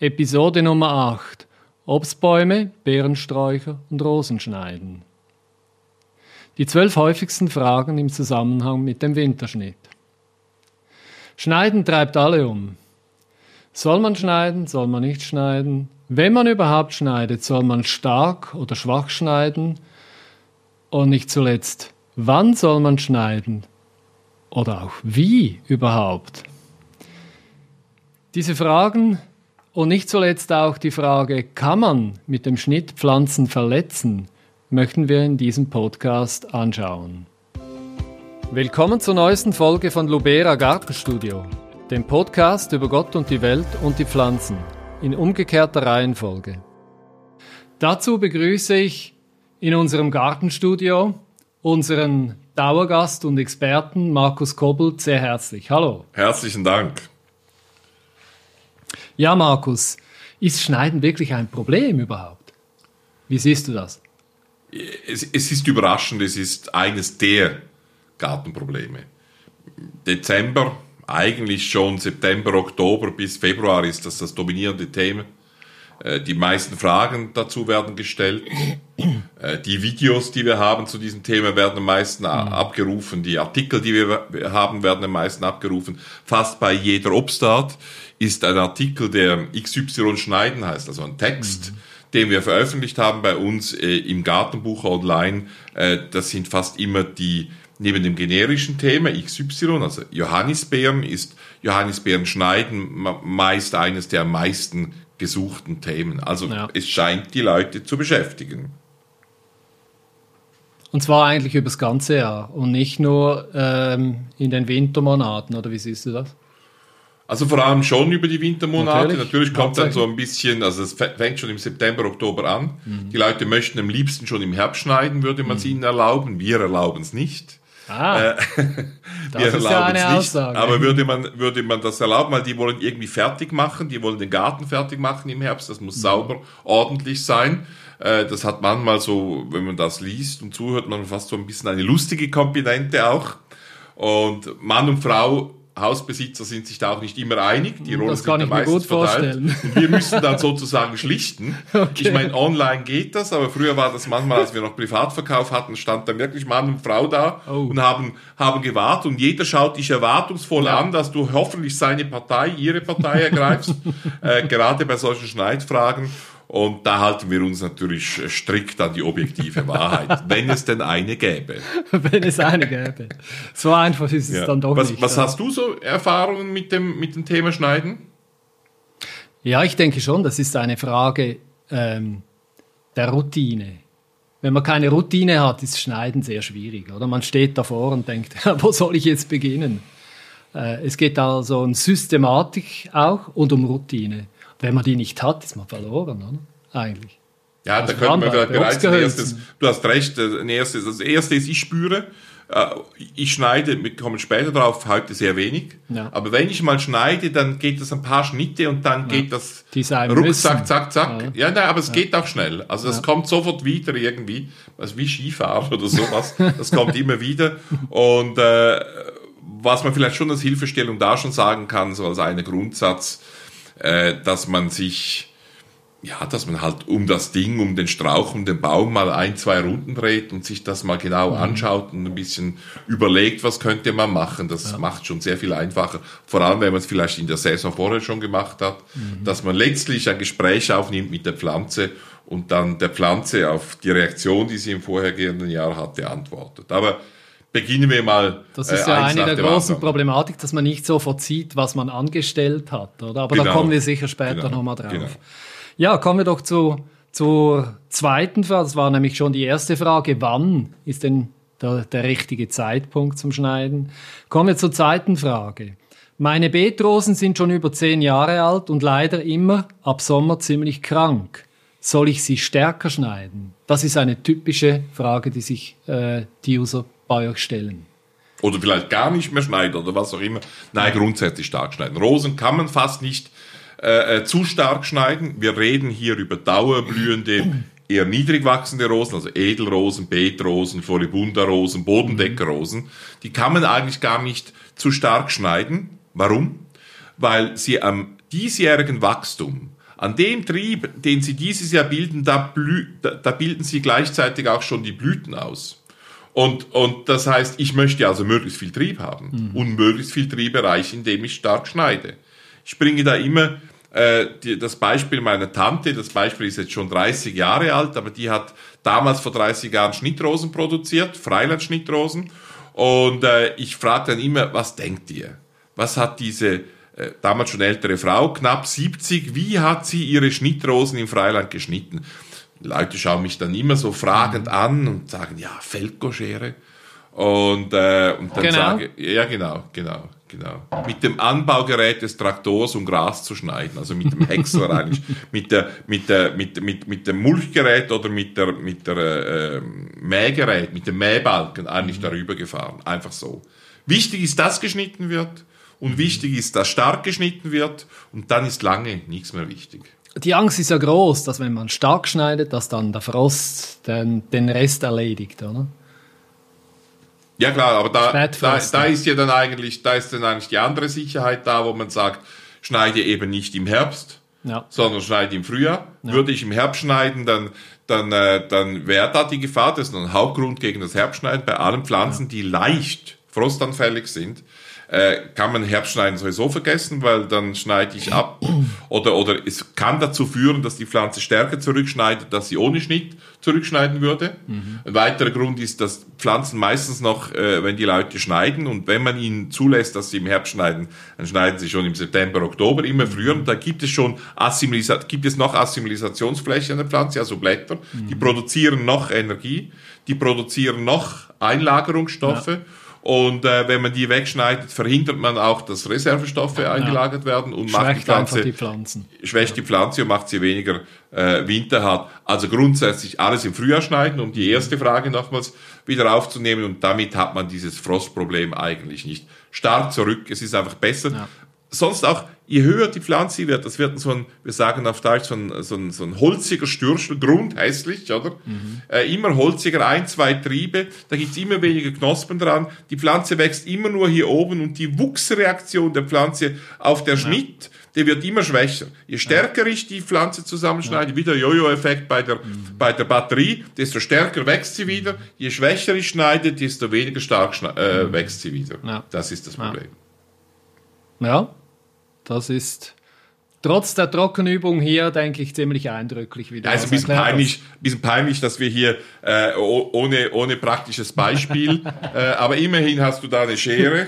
Episode Nummer 8. Obstbäume, Beerensträucher und Rosenschneiden. Die zwölf häufigsten Fragen im Zusammenhang mit dem Winterschnitt. Schneiden treibt alle um. Soll man schneiden, soll man nicht schneiden? Wenn man überhaupt schneidet, soll man stark oder schwach schneiden? Und nicht zuletzt, wann soll man schneiden? Oder auch wie überhaupt? Diese Fragen und nicht zuletzt auch die Frage, kann man mit dem Schnitt Pflanzen verletzen, möchten wir in diesem Podcast anschauen. Willkommen zur neuesten Folge von Lubera Gartenstudio, dem Podcast über Gott und die Welt und die Pflanzen, in umgekehrter Reihenfolge. Dazu begrüße ich in unserem Gartenstudio unseren Dauergast und Experten Markus Kobbelt sehr herzlich. Hallo. Herzlichen Dank. Ja, Markus, ist Schneiden wirklich ein Problem überhaupt? Wie siehst du das? Es, es ist überraschend, es ist eines der Gartenprobleme. Dezember, eigentlich schon September, Oktober bis Februar ist das das dominierende Thema. Äh, die meisten Fragen dazu werden gestellt. Äh, die Videos, die wir haben zu diesem Thema, werden am meisten mhm. abgerufen. Die Artikel, die wir haben, werden am meisten abgerufen. Fast bei jeder Obstart ist ein Artikel, der XY schneiden heißt, also ein Text. Mhm den wir veröffentlicht haben bei uns äh, im Gartenbuch online. Äh, das sind fast immer die, neben dem generischen Thema XY, also Johannisbeeren, ist Johannisbeeren schneiden meist eines der am meisten gesuchten Themen. Also ja. es scheint die Leute zu beschäftigen. Und zwar eigentlich über das ganze Jahr und nicht nur ähm, in den Wintermonaten, oder wie siehst du das? Also vor allem schon über die Wintermonate. Natürlich, Natürlich kommt dann so ein bisschen, also es fängt schon im September, Oktober an. Mhm. Die Leute möchten am liebsten schon im Herbst schneiden, würde man es mhm. ihnen erlauben. Wir erlauben es nicht. Ah, äh, das ist ja eine nicht, Aussage. Aber würde man, würde man das erlauben, weil die wollen irgendwie fertig machen, die wollen den Garten fertig machen im Herbst, das muss mhm. sauber, ordentlich sein. Äh, das hat manchmal so, wenn man das liest und zuhört, man fast so ein bisschen eine lustige Komponente auch. Und Mann und Frau Hausbesitzer sind sich da auch nicht immer einig. Die Rollen das kann sind ich mir gut verteilt. vorstellen. Und wir müssen dann sozusagen schlichten. Okay. Ich meine, online geht das, aber früher war das manchmal, als wir noch Privatverkauf hatten, stand dann wirklich Mann und Frau da oh. und haben, haben gewartet und jeder schaut dich erwartungsvoll ja. an, dass du hoffentlich seine Partei, ihre Partei ergreifst, äh, gerade bei solchen Schneidfragen. Und da halten wir uns natürlich strikt an die objektive Wahrheit, wenn es denn eine gäbe. wenn es eine gäbe. So einfach ist es ja. dann doch was, nicht. Was ja. hast du so Erfahrungen mit dem, mit dem Thema Schneiden? Ja, ich denke schon, das ist eine Frage ähm, der Routine. Wenn man keine Routine hat, ist Schneiden sehr schwierig. Oder man steht davor und denkt, wo soll ich jetzt beginnen? Äh, es geht also um Systematik auch und um Routine. Wenn man die nicht hat, ist man verloren, oder? Eigentlich. Ja, also da könnte man vielleicht bereits ein erstes, du hast recht, ein erstes, das erste ist, ich spüre, äh, ich schneide, wir kommen später drauf, heute sehr wenig. Ja. Aber wenn ich mal schneide, dann geht das ein paar Schnitte und dann ja. geht das rucksack, zack, zack. Ja, ja nein, aber es geht auch schnell. Also das kommt sofort wieder irgendwie. Also wie Skifahren oder sowas. das kommt immer wieder. Und äh, was man vielleicht schon als Hilfestellung da schon sagen kann, so als einen Grundsatz, äh, dass man sich, ja, dass man halt um das Ding, um den Strauch, um den Baum mal ein, zwei Runden dreht und sich das mal genau mhm. anschaut und ein bisschen überlegt, was könnte man machen. Das ja. macht schon sehr viel einfacher. Vor allem, wenn man es vielleicht in der Saison vorher schon gemacht hat, mhm. dass man letztlich ein Gespräch aufnimmt mit der Pflanze und dann der Pflanze auf die Reaktion, die sie im vorhergehenden Jahr hatte, antwortet. Aber beginnen wir mal. Das ist äh, ja eine der großen anderen. Problematik, dass man nicht sofort sieht, was man angestellt hat, oder? Aber genau. da kommen wir sicher später genau. nochmal drauf. Genau. Ja, kommen wir doch zu, zur zweiten Frage. Das war nämlich schon die erste Frage. Wann ist denn der, der richtige Zeitpunkt zum Schneiden? Kommen wir zur zweiten Frage. Meine Beetrosen sind schon über zehn Jahre alt und leider immer ab Sommer ziemlich krank. Soll ich sie stärker schneiden? Das ist eine typische Frage, die sich äh, die User bei. Oder vielleicht gar nicht mehr schneiden oder was auch immer. Nein, grundsätzlich stark schneiden. Rosen kann man fast nicht äh, äh zu stark schneiden. Wir reden hier über dauerblühende, eher niedrig wachsende Rosen, also Edelrosen, Beetrosen, Floribunda-Rosen, Bodendeckerrosen. Die kann man eigentlich gar nicht zu stark schneiden. Warum? Weil sie am diesjährigen Wachstum An dem Trieb, den Sie dieses Jahr bilden, da, blü da, da bilden Sie gleichzeitig auch schon die Blüten aus. Und, und das heißt, ich möchte also möglichst viel Trieb haben mhm. und möglichst viel Trieb erreichen, indem ich stark schneide. Ich bringe da immer äh, die, das Beispiel meiner Tante, das Beispiel ist jetzt schon 30 Jahre alt, aber die hat damals vor 30 Jahren Schnittrosen produziert, Freiland-Schnittrosen. Und äh, ich frage dann immer, was denkt ihr? Was hat diese äh, damals schon ältere Frau, knapp 70, wie hat sie ihre Schnittrosen im Freiland geschnitten? Leute schauen mich dann immer so fragend mhm. an und sagen, ja, Feldkoschere. Und, äh, und dann genau. sage ja genau, genau, genau. Mit dem Anbaugerät des Traktors, um Gras zu schneiden, also mit dem Häcksler eigentlich, mit der, mit der, mit, mit, mit dem Mulchgerät oder mit der, mit der äh, Mähgerät, mit dem Mähbalken eigentlich mhm. darüber gefahren, einfach so. Wichtig ist, dass geschnitten wird und mhm. wichtig ist, dass stark geschnitten wird und dann ist lange nichts mehr wichtig die Angst ist ja groß, dass wenn man stark schneidet, dass dann der Frost den, den Rest erledigt, oder? Ja klar, aber da, da, da ist ja dann eigentlich, da ist dann eigentlich die andere Sicherheit da, wo man sagt, schneide eben nicht im Herbst, ja. sondern schneide im Frühjahr. Ja. Würde ich im Herbst schneiden, dann, dann, äh, dann wäre da die Gefahr, das ist ein Hauptgrund gegen das Herbstschneiden bei allen Pflanzen, ja. die leicht frostanfällig sind, äh, kann man Herbstschneiden sowieso vergessen, weil dann schneide ich ab. Oder, oder es kann dazu führen, dass die Pflanze stärker zurückschneidet, dass sie ohne Schnitt zurückschneiden würde. Mhm. Ein weiterer Grund ist, dass Pflanzen meistens noch, äh, wenn die Leute schneiden und wenn man ihnen zulässt, dass sie im Herbst schneiden, dann schneiden sie schon im September, Oktober, immer früher. Und da gibt es schon Assimilisa gibt es noch Assimilisationsfläche an der Pflanze, also Blätter. Mhm. Die produzieren noch Energie, die produzieren noch Einlagerungsstoffe. Ja. Und äh, wenn man die wegschneidet, verhindert man auch, dass Reservestoffe ja. eingelagert werden und macht die Pflanze, die Pflanzen. schwächt die Pflanze und macht sie weniger äh, winterhart. Also grundsätzlich alles im Frühjahr schneiden, um die erste Frage nochmals wieder aufzunehmen. Und damit hat man dieses Frostproblem eigentlich nicht stark zurück. Es ist einfach besser. Ja sonst auch, je höher die Pflanze wird, das wird so ein, wir sagen auf Deutsch, so ein, so ein, so ein holziger Stürschel, grundhässlich, oder? Mhm. Äh, immer holziger, ein, zwei Triebe, da gibt's immer weniger Knospen dran. Die Pflanze wächst immer nur hier oben und die Wuchsreaktion der Pflanze auf der ja. Schnitt, der wird immer schwächer. Je stärker ja. ich die Pflanze zusammenschneide, ja. wieder Jojo-Effekt bei der, mhm. bei der Batterie, desto stärker wächst sie wieder. Je schwächer ich schneide, desto weniger stark äh, mhm. wächst sie wieder. Das ist das Problem. Ja, das ist trotz der Trockenübung hier, denke ich, ziemlich eindrücklich. Wie also ein bisschen peinlich, bisschen peinlich, dass wir hier äh, ohne, ohne praktisches Beispiel, äh, aber immerhin hast du da eine Schere.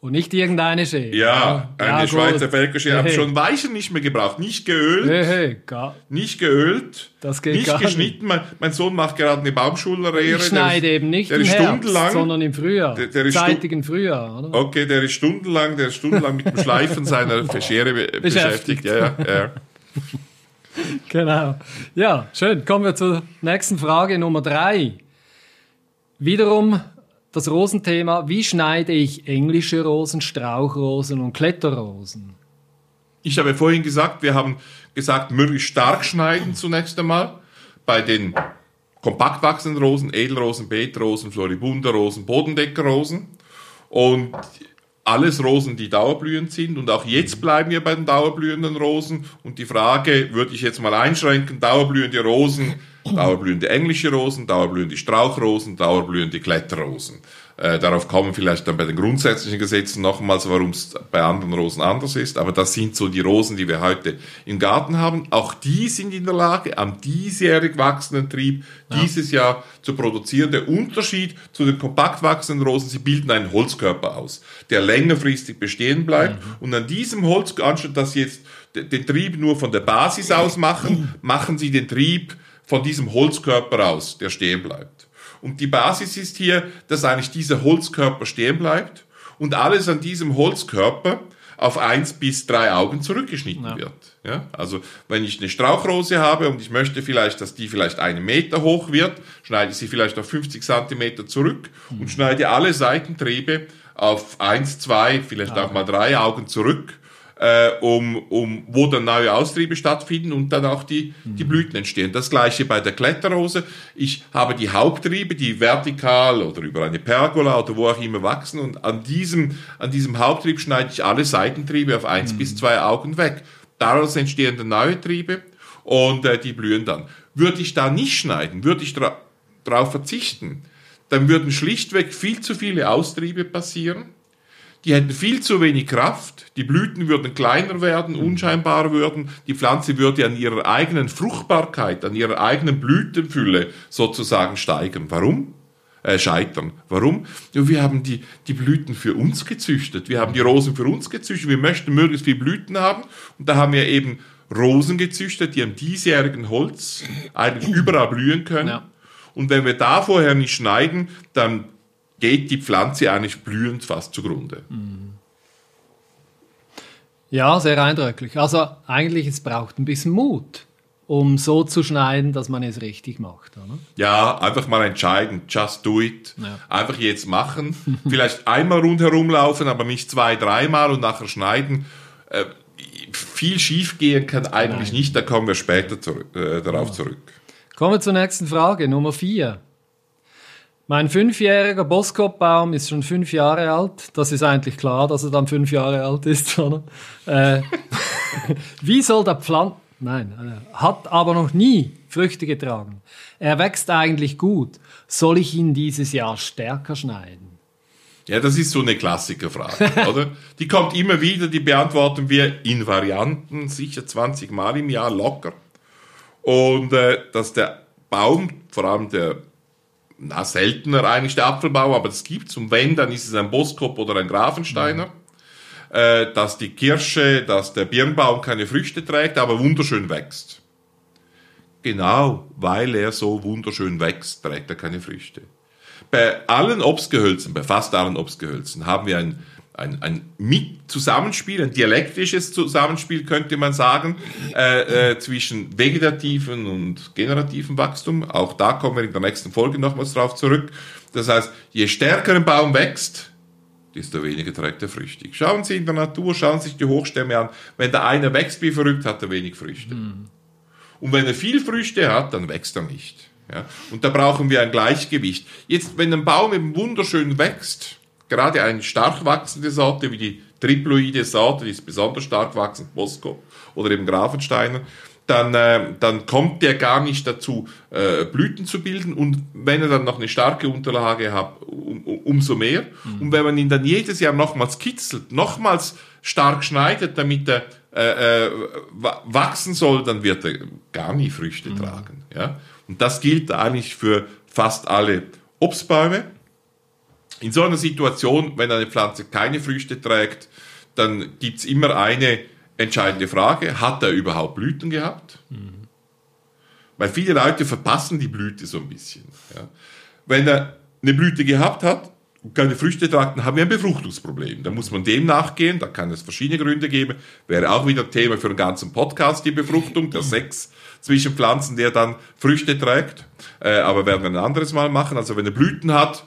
Und nicht irgendeine Schere. Ja, eine ja, Schweizer Felkerschere. Habe schon Weichen nicht mehr gebraucht. Nicht geölt. Hey, hey. Nicht geölt. Das geht nicht geschnitten. Mein, mein, Sohn macht gerade eine Baumschullehre. Ich schneide der, eben nicht der im Herbst, sondern im Frühjahr. Der, der Zeitigen Frühjahr, oder? Okay, der ist stundenlang, der ist stundenlang mit dem Schleifen seiner Schere beschäftigt. beschäftigt. Ja, ja, ja. genau. Ja, schön. Kommen wir zur nächsten Frage Nummer drei. Wiederum das Rosenthema, wie schneide ich englische Rosen, Strauchrosen und Kletterrosen? Ich habe vorhin gesagt, wir haben gesagt, möglichst stark schneiden zunächst einmal. Bei den kompakt wachsenden Rosen, Edelrosen, Beetrosen, Floribunderrosen, Bodendeckerrosen. Und alles Rosen, die dauerblühend sind. Und auch jetzt bleiben wir bei den dauerblühenden Rosen. Und die Frage würde ich jetzt mal einschränken, dauerblühende Rosen dauerblühende englische Rosen, dauerblühende Strauchrosen, dauerblühende Kletterrosen. Äh, darauf kommen vielleicht dann bei den grundsätzlichen Gesetzen nochmals, warum es bei anderen Rosen anders ist. Aber das sind so die Rosen, die wir heute im Garten haben. Auch die sind in der Lage, am diesjährig wachsenden Trieb ja. dieses Jahr zu produzieren. Der Unterschied zu den kompakt wachsenden Rosen, sie bilden einen Holzkörper aus, der längerfristig bestehen bleibt. Mhm. Und an diesem Holz, anstatt dass sie jetzt den Trieb nur von der Basis aus machen, machen sie den Trieb von diesem Holzkörper aus, der stehen bleibt. Und die Basis ist hier, dass eigentlich dieser Holzkörper stehen bleibt und alles an diesem Holzkörper auf eins bis drei Augen zurückgeschnitten ja. wird. Ja? Also wenn ich eine Strauchrose habe und ich möchte vielleicht, dass die vielleicht einen Meter hoch wird, schneide ich sie vielleicht auf 50 Zentimeter zurück mhm. und schneide alle Seitentriebe auf eins, zwei, vielleicht okay. auch mal drei Augen zurück äh, um, um, wo dann neue Austriebe stattfinden und dann auch die, die mhm. Blüten entstehen. Das gleiche bei der Kletterrose. Ich habe die Haupttriebe, die vertikal oder über eine Pergola oder wo auch immer wachsen und an diesem, an diesem Haupttrieb schneide ich alle Seitentriebe auf eins mhm. bis zwei Augen weg. daraus entstehen dann neue Triebe und äh, die blühen dann. Würde ich da nicht schneiden, würde ich darauf verzichten, dann würden schlichtweg viel zu viele Austriebe passieren. Die hätten viel zu wenig Kraft, die Blüten würden kleiner werden, unscheinbar würden, die Pflanze würde an ihrer eigenen Fruchtbarkeit, an ihrer eigenen Blütenfülle sozusagen steigen. Warum? Äh, scheitern. Warum? Ja, wir haben die, die Blüten für uns gezüchtet. Wir haben die Rosen für uns gezüchtet. Wir möchten möglichst viele Blüten haben. Und da haben wir eben Rosen gezüchtet, die am diesjährigen Holz eigentlich überall blühen können. Ja. Und wenn wir da vorher nicht schneiden, dann geht die Pflanze eigentlich blühend fast zugrunde. Ja, sehr eindrücklich. Also eigentlich, es braucht ein bisschen Mut, um so zu schneiden, dass man es richtig macht. Oder? Ja, einfach mal entscheiden, just do it. Ja. Einfach jetzt machen. Vielleicht einmal rundherum laufen, aber nicht zwei, dreimal und nachher schneiden. Äh, viel schief gehen kann eigentlich Nein. nicht, da kommen wir später zurück, äh, darauf ja. zurück. Kommen wir zur nächsten Frage, Nummer vier. Mein fünfjähriger Boskop-Baum ist schon fünf Jahre alt. Das ist eigentlich klar, dass er dann fünf Jahre alt ist. Oder? Äh, wie soll der Pflanz... Nein, äh, hat aber noch nie Früchte getragen. Er wächst eigentlich gut. Soll ich ihn dieses Jahr stärker schneiden? Ja, das ist so eine Klassikerfrage, oder? Die kommt immer wieder, die beantworten wir in Varianten, sicher 20 Mal im Jahr locker und äh, dass der Baum, vor allem der na, seltener eigentlich der Apfelbaum, aber das gibt's. Und wenn, dann ist es ein Boskop oder ein Grafensteiner. Mhm. Äh, dass die Kirsche, dass der Birnbaum keine Früchte trägt, aber wunderschön wächst. Genau, weil er so wunderschön wächst, trägt er keine Früchte. Bei allen Obstgehölzen, bei fast allen Obstgehölzen, haben wir ein ein, ein Mit-Zusammenspiel, ein dialektisches Zusammenspiel, könnte man sagen, äh, äh, zwischen vegetativen und generativen Wachstum. Auch da kommen wir in der nächsten Folge nochmals drauf zurück. Das heißt, je stärker ein Baum wächst, desto weniger trägt er Früchte. Schauen Sie in der Natur, schauen Sie sich die Hochstämme an. Wenn der eine wächst wie verrückt, hat er wenig Früchte. Mhm. Und wenn er viel Früchte hat, dann wächst er nicht. Ja? Und da brauchen wir ein Gleichgewicht. Jetzt, wenn ein Baum eben wunderschön wächst, gerade eine stark wachsende Sorte wie die triploide Sorte, die ist besonders stark wachsend, Bosco oder eben Grafensteiner, dann, äh, dann kommt der gar nicht dazu, äh, Blüten zu bilden. Und wenn er dann noch eine starke Unterlage hat, um, umso mehr. Mhm. Und wenn man ihn dann jedes Jahr nochmals kitzelt, nochmals stark schneidet, damit er äh, äh, wachsen soll, dann wird er gar nie Früchte mhm. tragen. Ja? Und das gilt eigentlich für fast alle Obstbäume. In so einer Situation, wenn eine Pflanze keine Früchte trägt, dann gibt's immer eine entscheidende Frage, hat er überhaupt Blüten gehabt? Mhm. Weil viele Leute verpassen die Blüte so ein bisschen. Ja. Wenn er eine Blüte gehabt hat und keine Früchte tragt, dann haben wir ein Befruchtungsproblem. Da muss man dem nachgehen, da kann es verschiedene Gründe geben. Wäre auch wieder Thema für einen ganzen Podcast, die Befruchtung, der Sex zwischen Pflanzen, der dann Früchte trägt. Äh, aber werden wir ein anderes Mal machen. Also wenn er Blüten hat,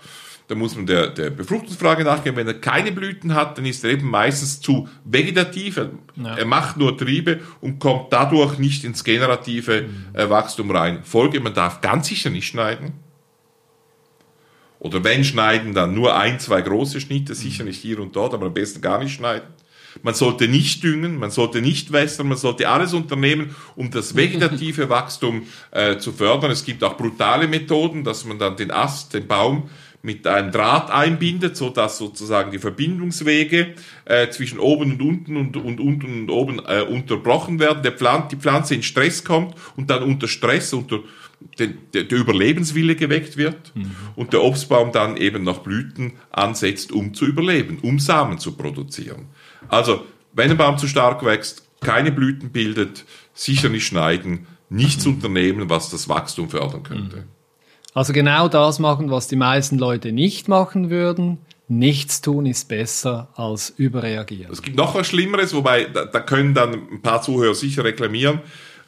da muss man der, der Befruchtungsfrage nachgehen. Wenn er keine Blüten hat, dann ist er eben meistens zu vegetativ. Er, ja. er macht nur Triebe und kommt dadurch nicht ins generative mhm. Wachstum rein. Folge, man darf ganz sicher nicht schneiden. Oder wenn schneiden, dann nur ein, zwei große Schnitte, sicher nicht hier und dort, aber am besten gar nicht schneiden. Man sollte nicht düngen, man sollte nicht wässern, man sollte alles unternehmen, um das vegetative Wachstum äh, zu fördern. Es gibt auch brutale Methoden, dass man dann den Ast, den Baum mit einem Draht einbindet, so dass sozusagen die Verbindungswege äh, zwischen oben und unten und, und unten und oben äh, unterbrochen werden, der Pflanze, die Pflanze in Stress kommt und dann unter Stress, unter den, der, der Überlebenswille geweckt wird mhm. und der Obstbaum dann eben noch Blüten ansetzt, um zu überleben, um Samen zu produzieren. Also, wenn ein Baum zu stark wächst, keine Blüten bildet, sicher nicht schneiden, nichts mhm. unternehmen, was das Wachstum fördern könnte. Mhm. Also genau das machen, was die meisten Leute nicht machen würden. Nichts tun ist besser als überreagieren. Es gibt noch was Schlimmeres, wobei da, da können dann ein paar Zuhörer sicher reklamieren.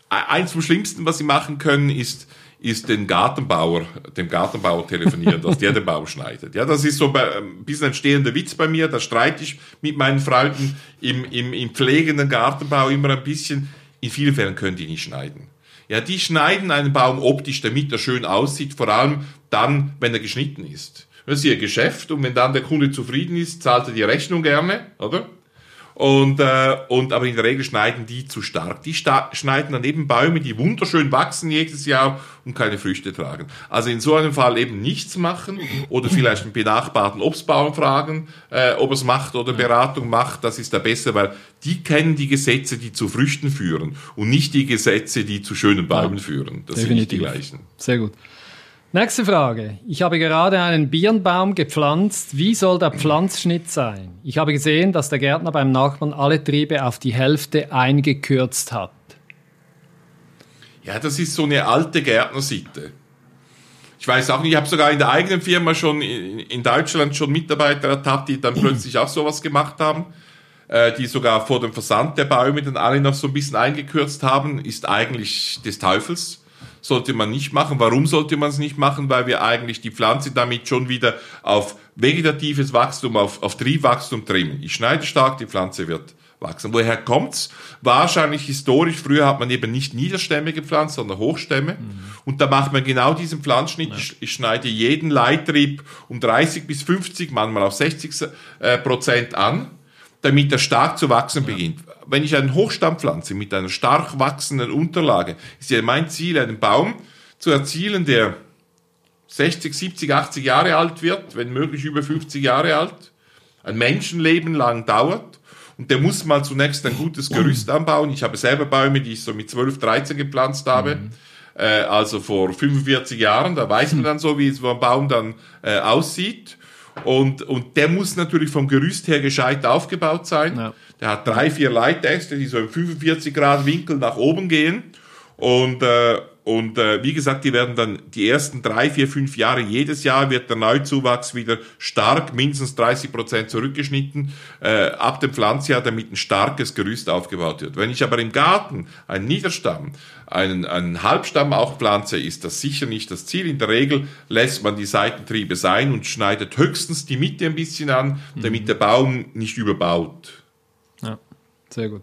Eins vom Schlimmsten, was sie machen können, ist, ist den Gartenbauer, dem Gartenbauer telefonieren, dass der den Baum schneidet. Ja, das ist so bei, ein bisschen ein stehender Witz bei mir. Da streite ich mit meinen Freunden im, im, im pflegenden Gartenbau immer ein bisschen. In vielen Fällen können die nicht schneiden. Ja, die schneiden einen Baum optisch, damit er schön aussieht, vor allem dann, wenn er geschnitten ist. Das ist ihr Geschäft und wenn dann der Kunde zufrieden ist, zahlt er die Rechnung gerne, oder? Und, äh, und aber in der Regel schneiden die zu stark. Die schneiden daneben Bäume, die wunderschön wachsen jedes Jahr und keine Früchte tragen. Also in so einem Fall eben nichts machen oder vielleicht einen benachbarten Obstbauern fragen, äh, ob er es macht oder Beratung macht. Das ist da besser, weil die kennen die Gesetze, die zu Früchten führen und nicht die Gesetze, die zu schönen Bäumen ja, führen. Das definitiv. sind nicht die gleichen. Sehr gut. Nächste Frage. Ich habe gerade einen Birnbaum gepflanzt. Wie soll der Pflanzschnitt sein? Ich habe gesehen, dass der Gärtner beim Nachbarn alle Triebe auf die Hälfte eingekürzt hat. Ja, das ist so eine alte Gärtnersitte. Ich weiß auch nicht, ich habe sogar in der eigenen Firma schon in Deutschland schon Mitarbeiter ertappt, die dann plötzlich auch sowas gemacht haben, äh, die sogar vor dem Versand der Bäume dann alle noch so ein bisschen eingekürzt haben, ist eigentlich des Teufels sollte man nicht machen. Warum sollte man es nicht machen? Weil wir eigentlich die Pflanze damit schon wieder auf vegetatives Wachstum, auf, auf Triebwachstum trimmen. Ich schneide stark, die Pflanze wird wachsen. Woher kommt's? Wahrscheinlich historisch. Früher hat man eben nicht Niederstämme gepflanzt, sondern Hochstämme. Mhm. Und da macht man genau diesen Pflanzschnitt. Ja. Ich, ich, schneide jeden Leittrieb um 30 bis 50, manchmal auf 60 äh, Prozent an, damit er stark zu wachsen ja. beginnt wenn ich einen Hochstamm pflanze mit einer stark wachsenden Unterlage, ist ja mein Ziel, einen Baum zu erzielen, der 60, 70, 80 Jahre alt wird, wenn möglich über 50 Jahre alt, ein Menschenleben lang dauert. Und der muss mal zunächst ein gutes Gerüst anbauen. Ich habe selber Bäume, die ich so mit 12, 13 gepflanzt habe. Mhm. Äh, also vor 45 Jahren. Da weiß man dann so, wie so ein Baum dann äh, aussieht. Und, und der muss natürlich vom Gerüst her gescheit aufgebaut sein. Ja. Der hat drei, vier Leitäste, die so im 45 Grad Winkel nach oben gehen. Und, äh, und äh, wie gesagt, die werden dann die ersten drei, vier, fünf Jahre, jedes Jahr wird der Neuzuwachs wieder stark, mindestens 30 Prozent zurückgeschnitten, äh, ab dem Pflanzjahr, damit ein starkes Gerüst aufgebaut wird. Wenn ich aber im Garten einen Niederstamm, einen, einen Halbstamm auch pflanze, ist das sicher nicht das Ziel. In der Regel lässt man die Seitentriebe sein und schneidet höchstens die Mitte ein bisschen an, damit mhm. der Baum nicht überbaut. Ja, sehr gut.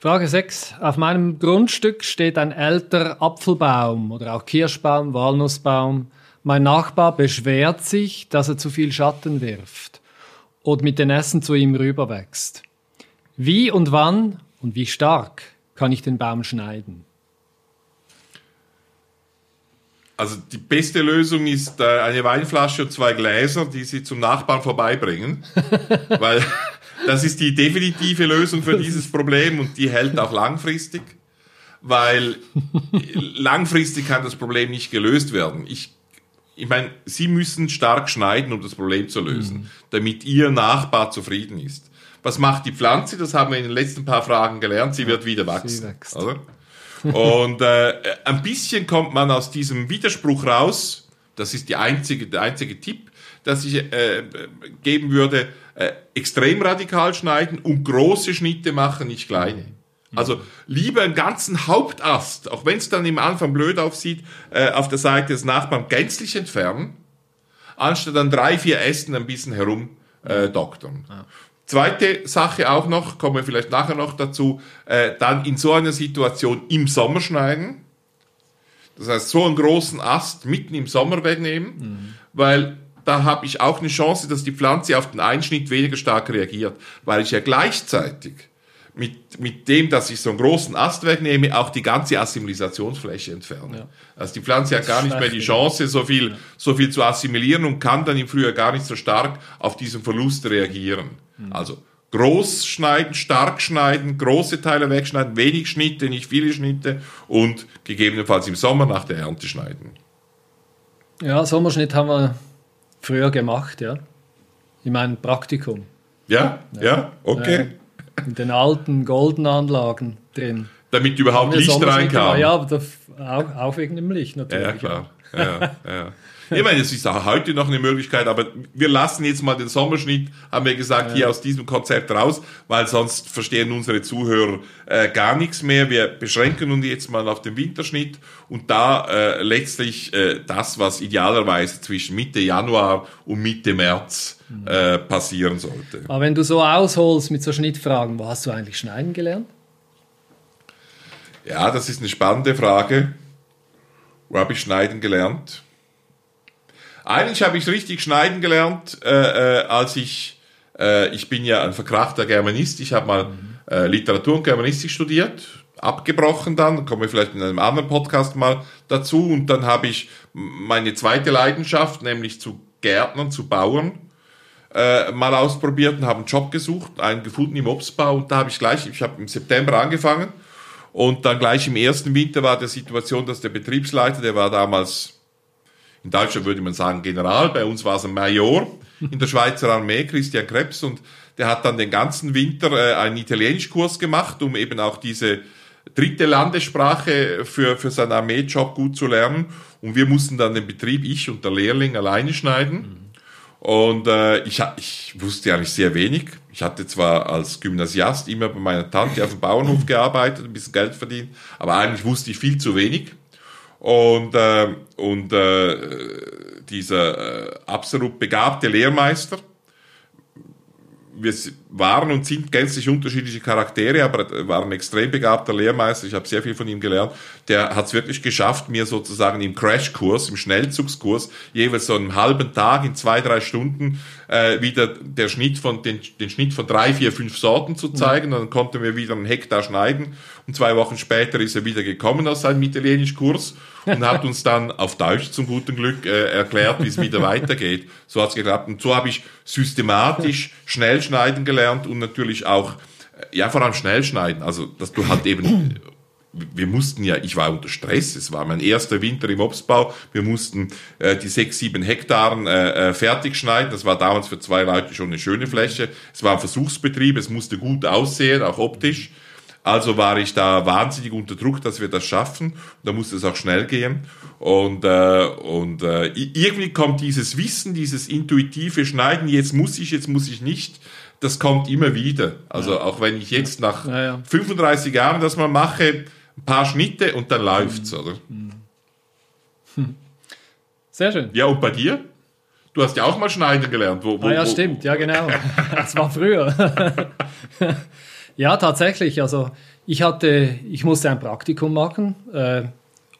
Frage 6. Auf meinem Grundstück steht ein älterer Apfelbaum oder auch Kirschbaum, Walnussbaum. Mein Nachbar beschwert sich, dass er zu viel Schatten wirft und mit den Essen zu ihm rüberwächst. Wie und wann und wie stark kann ich den Baum schneiden? Also die beste Lösung ist äh, eine Weinflasche und zwei Gläser, die Sie zum Nachbarn vorbeibringen, weil das ist die definitive Lösung für dieses Problem und die hält auch langfristig, weil langfristig kann das Problem nicht gelöst werden. Ich, ich meine, Sie müssen stark schneiden, um das Problem zu lösen, mhm. damit Ihr Nachbar zufrieden ist. Was macht die Pflanze? Das haben wir in den letzten paar Fragen gelernt. Sie wird wieder wachsen. Und äh, ein bisschen kommt man aus diesem Widerspruch raus. Das ist die einzige, der einzige Tipp, dass ich äh, geben würde. Äh, extrem radikal schneiden und große Schnitte machen, nicht kleine. Also lieber einen ganzen Hauptast, auch wenn es dann im Anfang blöd aussieht, äh, auf der Seite des Nachbarn gänzlich entfernen, anstatt an drei, vier Ästen ein bisschen herum äh, doktern. Ja. Zweite Sache auch noch, kommen wir vielleicht nachher noch dazu, äh, dann in so einer Situation im Sommer schneiden. Das heißt, so einen großen Ast mitten im Sommer wegnehmen, mhm. weil da habe ich auch eine Chance, dass die Pflanze auf den Einschnitt weniger stark reagiert, weil ich ja gleichzeitig mit, mit dem, dass ich so einen großen Ast wegnehme, auch die ganze Assimilisationsfläche entferne. Ja. Also die Pflanze hat gar nicht mehr die Chance, so viel, ja. so viel zu assimilieren und kann dann im Frühjahr gar nicht so stark auf diesen Verlust reagieren. Mhm. Also groß schneiden, stark schneiden, große Teile wegschneiden, wenig Schnitte, nicht viele Schnitte und gegebenenfalls im Sommer nach der Ernte schneiden. Ja, Sommerschnitt haben wir früher gemacht, ja. In meinem Praktikum. Ja, ja, ja okay. Ja, in den alten goldenen Anlagen drin. Damit überhaupt Licht reinkam. Ja, aber auch, auch wegen dem Licht natürlich. Ja, klar. Ja, ja. Ich meine, es ist auch heute noch eine Möglichkeit, aber wir lassen jetzt mal den Sommerschnitt, haben wir gesagt, ja. hier aus diesem Konzept raus, weil sonst verstehen unsere Zuhörer äh, gar nichts mehr. Wir beschränken uns jetzt mal auf den Winterschnitt und da äh, letztlich äh, das, was idealerweise zwischen Mitte Januar und Mitte März äh, passieren sollte. Aber wenn du so ausholst mit so Schnittfragen, wo hast du eigentlich schneiden gelernt? Ja, das ist eine spannende Frage. Wo habe ich schneiden gelernt? Eigentlich habe ich richtig schneiden gelernt, äh, äh, als ich Äh, ich bin ja ein verkrachter Germanist. Ich habe mal äh, Literatur und Germanistik studiert, abgebrochen dann, kommen wir vielleicht in einem anderen Podcast mal dazu. Und dann habe ich meine zweite Leidenschaft, nämlich zu Gärtnern, zu Bauern, äh, mal ausprobiert und habe einen Job gesucht, einen gefunden im Obstbau. Und da habe ich gleich, ich habe im September angefangen und dann gleich im ersten Winter war der Situation, dass der Betriebsleiter, der war damals, in Deutschland würde man sagen General, bei uns war es ein Major in der Schweizer Armee, Christian Krebs, und der hat dann den ganzen Winter äh, einen Italienischkurs gemacht, um eben auch diese dritte Landessprache für, für seinen Armeejob gut zu lernen. Und wir mussten dann den Betrieb, ich und der Lehrling, alleine schneiden. Und äh, ich, ich wusste eigentlich sehr wenig. Ich hatte zwar als Gymnasiast immer bei meiner Tante auf dem Bauernhof gearbeitet, ein bisschen Geld verdient, aber eigentlich wusste ich viel zu wenig. Und, äh, und äh, dieser äh, absolut begabte Lehrmeister, wir waren und sind gänzlich unterschiedliche Charaktere, aber er war ein extrem begabter Lehrmeister. Ich habe sehr viel von ihm gelernt. Der hat es wirklich geschafft, mir sozusagen im Crashkurs, im Schnellzugskurs, jeweils so einen halben Tag in zwei, drei Stunden äh, wieder der Schnitt von, den, den Schnitt von drei, vier, fünf Sorten zu zeigen. Und dann konnten wir wieder einen Hektar schneiden. Und zwei Wochen später ist er wieder gekommen aus seinem Italienischkurs und hat uns dann auf Deutsch zum guten Glück äh, erklärt, wie es wieder weitergeht. So hat's geklappt. Und so habe ich systematisch schnell schneiden gelernt und natürlich auch, äh, ja, vor allem schnell schneiden. Also, dass du halt eben wir mussten ja, ich war unter Stress, es war mein erster Winter im Obstbau, wir mussten äh, die sechs, sieben Hektaren äh, äh, fertig schneiden, das war damals für zwei Leute schon eine schöne Fläche, es war ein Versuchsbetrieb, es musste gut aussehen, auch optisch, also war ich da wahnsinnig unter Druck, dass wir das schaffen, da musste es auch schnell gehen und, äh, und äh, irgendwie kommt dieses Wissen, dieses intuitive Schneiden, jetzt muss ich, jetzt muss ich nicht, das kommt immer wieder. Also ja. auch wenn ich jetzt nach ja, ja. 35 Jahren das mal mache, ein paar Schnitte und dann läuft's, oder? Hm. Sehr schön. Ja, und bei dir? Du hast ja auch mal schneiden gelernt. Wo, wo, ah, ja, wo? stimmt, ja, genau. das war früher. ja, tatsächlich. Also, ich hatte, ich musste ein Praktikum machen, äh,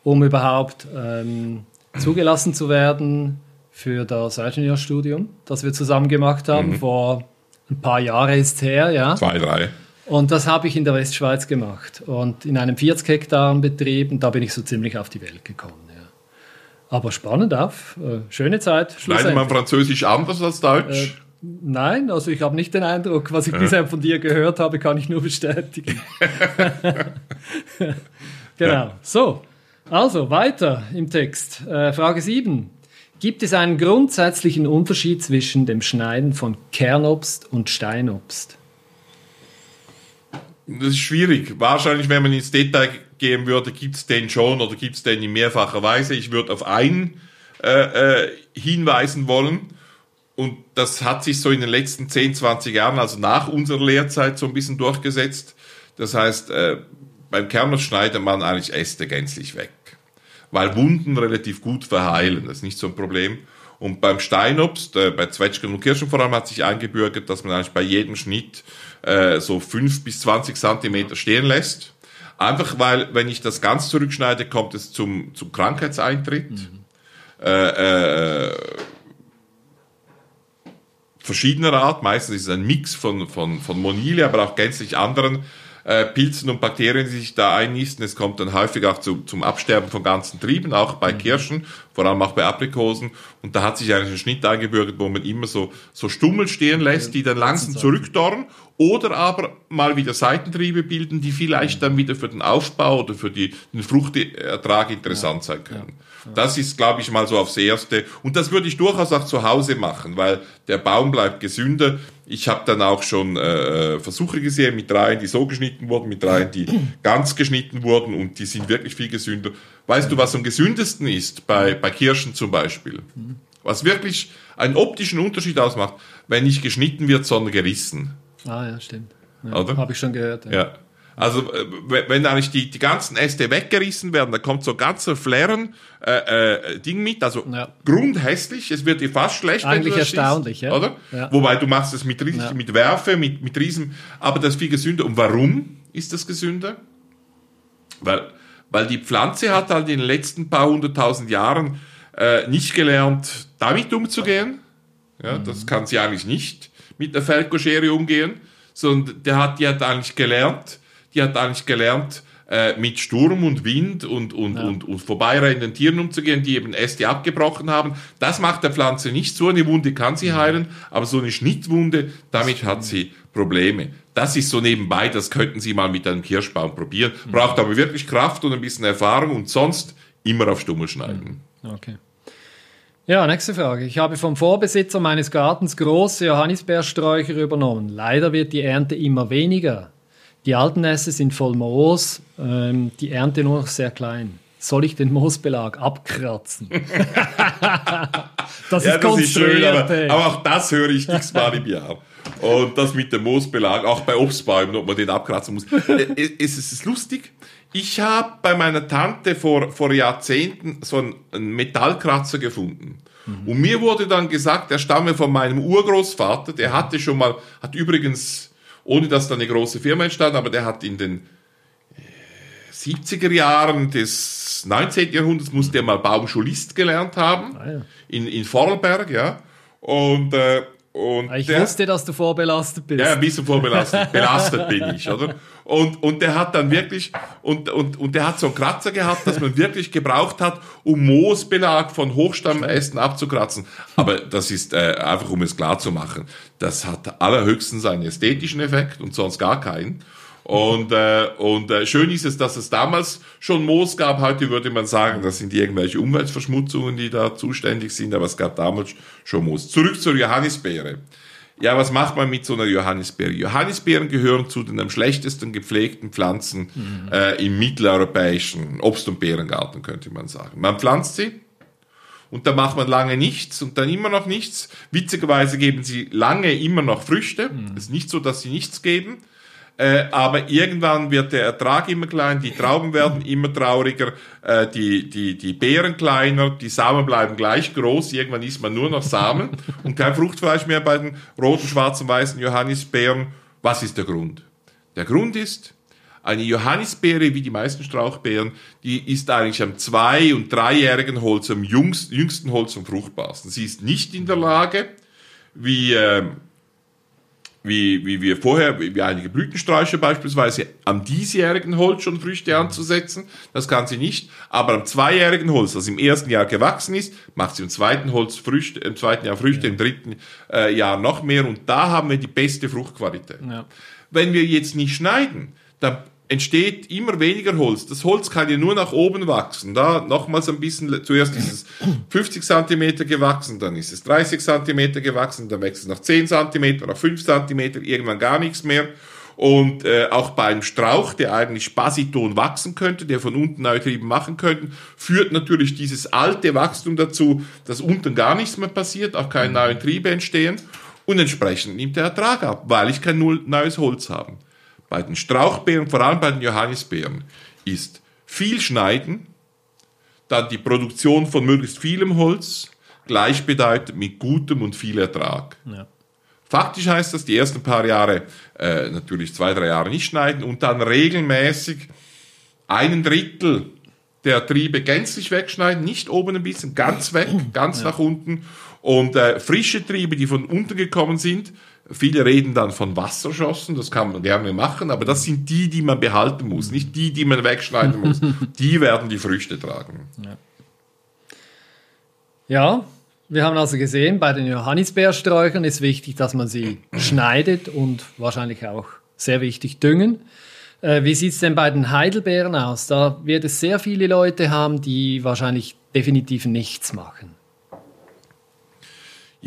um überhaupt ähm, zugelassen zu werden für das Ingenieurstudium, das wir zusammen gemacht haben. Mhm. Vor ein paar Jahren ist her, ja. Zwei, drei. Und das habe ich in der Westschweiz gemacht und in einem 40 Hektar Betrieb und da bin ich so ziemlich auf die Welt gekommen. Ja. Aber spannend auf, äh, schöne Zeit. Schneidet man Französisch anders als Deutsch? Nein, also ich habe nicht den Eindruck, was ich ja. bisher von dir gehört habe, kann ich nur bestätigen. genau, ja. so. Also weiter im Text. Äh, Frage 7. Gibt es einen grundsätzlichen Unterschied zwischen dem Schneiden von Kernobst und Steinobst? Das ist schwierig. Wahrscheinlich, wenn man ins Detail gehen würde, gibt es den schon oder gibt es den in mehrfacher Weise. Ich würde auf einen äh, äh, hinweisen wollen. Und das hat sich so in den letzten 10, 20 Jahren, also nach unserer Lehrzeit, so ein bisschen durchgesetzt. Das heißt, äh, beim Kernobst schneidet man eigentlich Äste gänzlich weg. Weil Wunden relativ gut verheilen. Das ist nicht so ein Problem. Und beim Steinobst, äh, bei Zwetschgen und Kirschen vor allem, hat sich eingebürgert, dass man eigentlich bei jedem Schnitt äh, so 5 bis 20 Zentimeter stehen lässt. Einfach weil, wenn ich das ganz zurückschneide, kommt es zum, zum Krankheitseintritt. Mhm. Äh, äh, verschiedener Art. Meistens ist es ein Mix von, von, von Monile, aber auch gänzlich anderen äh, Pilzen und Bakterien, die sich da einnisten. Es kommt dann häufig auch zu, zum Absterben von ganzen Trieben, auch bei mhm. Kirschen, vor allem auch bei Aprikosen. Und da hat sich eigentlich ein Schnitt eingebürgert, wo man immer so, so Stummel stehen lässt, die dann langsam zurückdorren oder aber mal wieder Seitentriebe bilden, die vielleicht dann wieder für den Aufbau oder für die, den Fruchtertrag interessant sein können. Das ist, glaube ich, mal so aufs Erste. Und das würde ich durchaus auch zu Hause machen, weil der Baum bleibt gesünder. Ich habe dann auch schon äh, Versuche gesehen mit Reihen, die so geschnitten wurden, mit Reihen, die ganz geschnitten wurden und die sind wirklich viel gesünder. Weißt du, was am gesündesten ist bei, bei Kirschen zum Beispiel? Was wirklich einen optischen Unterschied ausmacht, wenn nicht geschnitten wird, sondern gerissen. Ah ja, stimmt. Ja, Habe ich schon gehört. Ja. ja. Also äh, wenn eigentlich die, die ganzen Äste weggerissen werden, da kommt so ganzer Flären äh, äh, Ding mit, also ja. grundhässlich, es wird dir fast schlecht. Eigentlich erstaunlich, siehst, ja. Oder? Ja. Wobei du machst es mit, ja. mit Werfe, mit, mit Riesen, aber das ist viel gesünder. Und warum ist das gesünder? Weil, weil die Pflanze hat halt in den letzten paar hunderttausend Jahren äh, nicht gelernt, damit umzugehen. Ja, mhm. Das kann sie eigentlich nicht mit einer Feldkoschere umgehen, sondern der hat, die hat eigentlich gelernt, die hat eigentlich gelernt, äh, mit Sturm und Wind und, und, ja. und, und vorbeirennenden Tieren umzugehen, die eben Äste abgebrochen haben. Das macht der Pflanze nicht so. Eine Wunde kann sie heilen, aber so eine Schnittwunde, damit hat sie Probleme. Das ist so nebenbei, das könnten Sie mal mit einem Kirschbaum probieren. Braucht aber wirklich Kraft und ein bisschen Erfahrung und sonst immer auf Stummel schneiden. Okay. Ja, nächste Frage. Ich habe vom Vorbesitzer meines Gartens große Johannisbeersträucher übernommen. Leider wird die Ernte immer weniger. Die alten Nässe sind voll Moos, ähm, die Ernte nur noch sehr klein. Soll ich den Moosbelag abkratzen? das, ja, ist das ist schön, aber, aber, auch das höre ich x-mal im Jahr. Und das mit dem Moosbelag, auch bei Obstbäumen, ob man den abkratzen muss. Äh, es ist lustig. Ich habe bei meiner Tante vor, vor Jahrzehnten so einen Metallkratzer gefunden. Mhm. Und mir wurde dann gesagt, der stamme von meinem Urgroßvater, der hatte schon mal, hat übrigens, ohne dass da eine große Firma entstand, aber der hat in den 70er äh, Jahren des 19. Jahrhunderts musste er mal Baumschulist gelernt haben. Ah, ja. in, in Vorarlberg, ja. Und äh, und ich der, wusste, dass du vorbelastet bist. Ja, ein bisschen vorbelastet. Belastet bin ich, oder? Und, und der hat dann wirklich, und, und, und der hat so einen Kratzer gehabt, dass man wirklich gebraucht hat, um Moosbelag von Hochstammästen abzukratzen. Aber das ist äh, einfach, um es klar zu machen, das hat allerhöchstens einen ästhetischen Effekt und sonst gar keinen. Und, äh, und äh, schön ist es, dass es damals schon Moos gab. Heute würde man sagen, das sind irgendwelche Umweltverschmutzungen, die da zuständig sind, aber es gab damals schon Moos. Zurück zur Johannisbeere. Ja, was macht man mit so einer Johannisbeere? Johannisbeeren gehören zu den am schlechtesten gepflegten Pflanzen mhm. äh, im mitteleuropäischen Obst- und Beerengarten, könnte man sagen. Man pflanzt sie, und da macht man lange nichts und dann immer noch nichts. Witzigerweise geben sie lange immer noch Früchte. Mhm. Es ist nicht so, dass sie nichts geben. Äh, aber irgendwann wird der Ertrag immer klein, die Trauben werden immer trauriger, äh, die, die, die Beeren kleiner, die Samen bleiben gleich groß, irgendwann isst man nur noch Samen und kein Fruchtfleisch mehr bei den roten, schwarzen, weißen Johannisbeeren. Was ist der Grund? Der Grund ist, eine Johannisbeere, wie die meisten Strauchbeeren, die ist eigentlich am zwei- und dreijährigen Holz, am jüngsten Holz am fruchtbarsten. Sie ist nicht in der Lage, wie äh, wie, wie wir vorher, wie einige Blütensträucher beispielsweise, am diesjährigen Holz schon Früchte anzusetzen. Das kann sie nicht. Aber am zweijährigen Holz, das im ersten Jahr gewachsen ist, macht sie im zweiten Holz Früchte, im zweiten Jahr Früchte, ja. im dritten äh, Jahr noch mehr. Und da haben wir die beste Fruchtqualität. Ja. Wenn wir jetzt nicht schneiden, dann entsteht immer weniger Holz. Das Holz kann ja nur nach oben wachsen. Da nochmals ein bisschen, zuerst ist es 50 Zentimeter gewachsen, dann ist es 30 Zentimeter gewachsen, dann wächst es nach 10 Zentimeter, nach 5 Zentimeter, irgendwann gar nichts mehr. Und äh, auch beim Strauch, der eigentlich spasiton wachsen könnte, der von unten neue Triebe machen könnte, führt natürlich dieses alte Wachstum dazu, dass unten gar nichts mehr passiert, auch keine neuen Triebe entstehen. Und entsprechend nimmt der Ertrag ab, weil ich kein neues Holz habe bei den Strauchbeeren, vor allem bei den Johannisbeeren, ist viel Schneiden, dann die Produktion von möglichst vielem Holz, gleichbedeutend mit gutem und viel Ertrag. Ja. Faktisch heißt das, die ersten paar Jahre, äh, natürlich zwei, drei Jahre nicht schneiden und dann regelmäßig einen Drittel der Triebe gänzlich wegschneiden, nicht oben ein bisschen, ganz weg, ganz ja. nach unten. Und äh, frische Triebe, die von unten gekommen sind, Viele reden dann von Wasserschossen, das kann man gerne machen, aber das sind die, die man behalten muss, nicht die, die man wegschneiden muss. Die werden die Früchte tragen. Ja. ja, wir haben also gesehen, bei den Johannisbeersträuchern ist wichtig, dass man sie schneidet und wahrscheinlich auch sehr wichtig düngen. Äh, wie sieht es denn bei den Heidelbeeren aus? Da wird es sehr viele Leute haben, die wahrscheinlich definitiv nichts machen.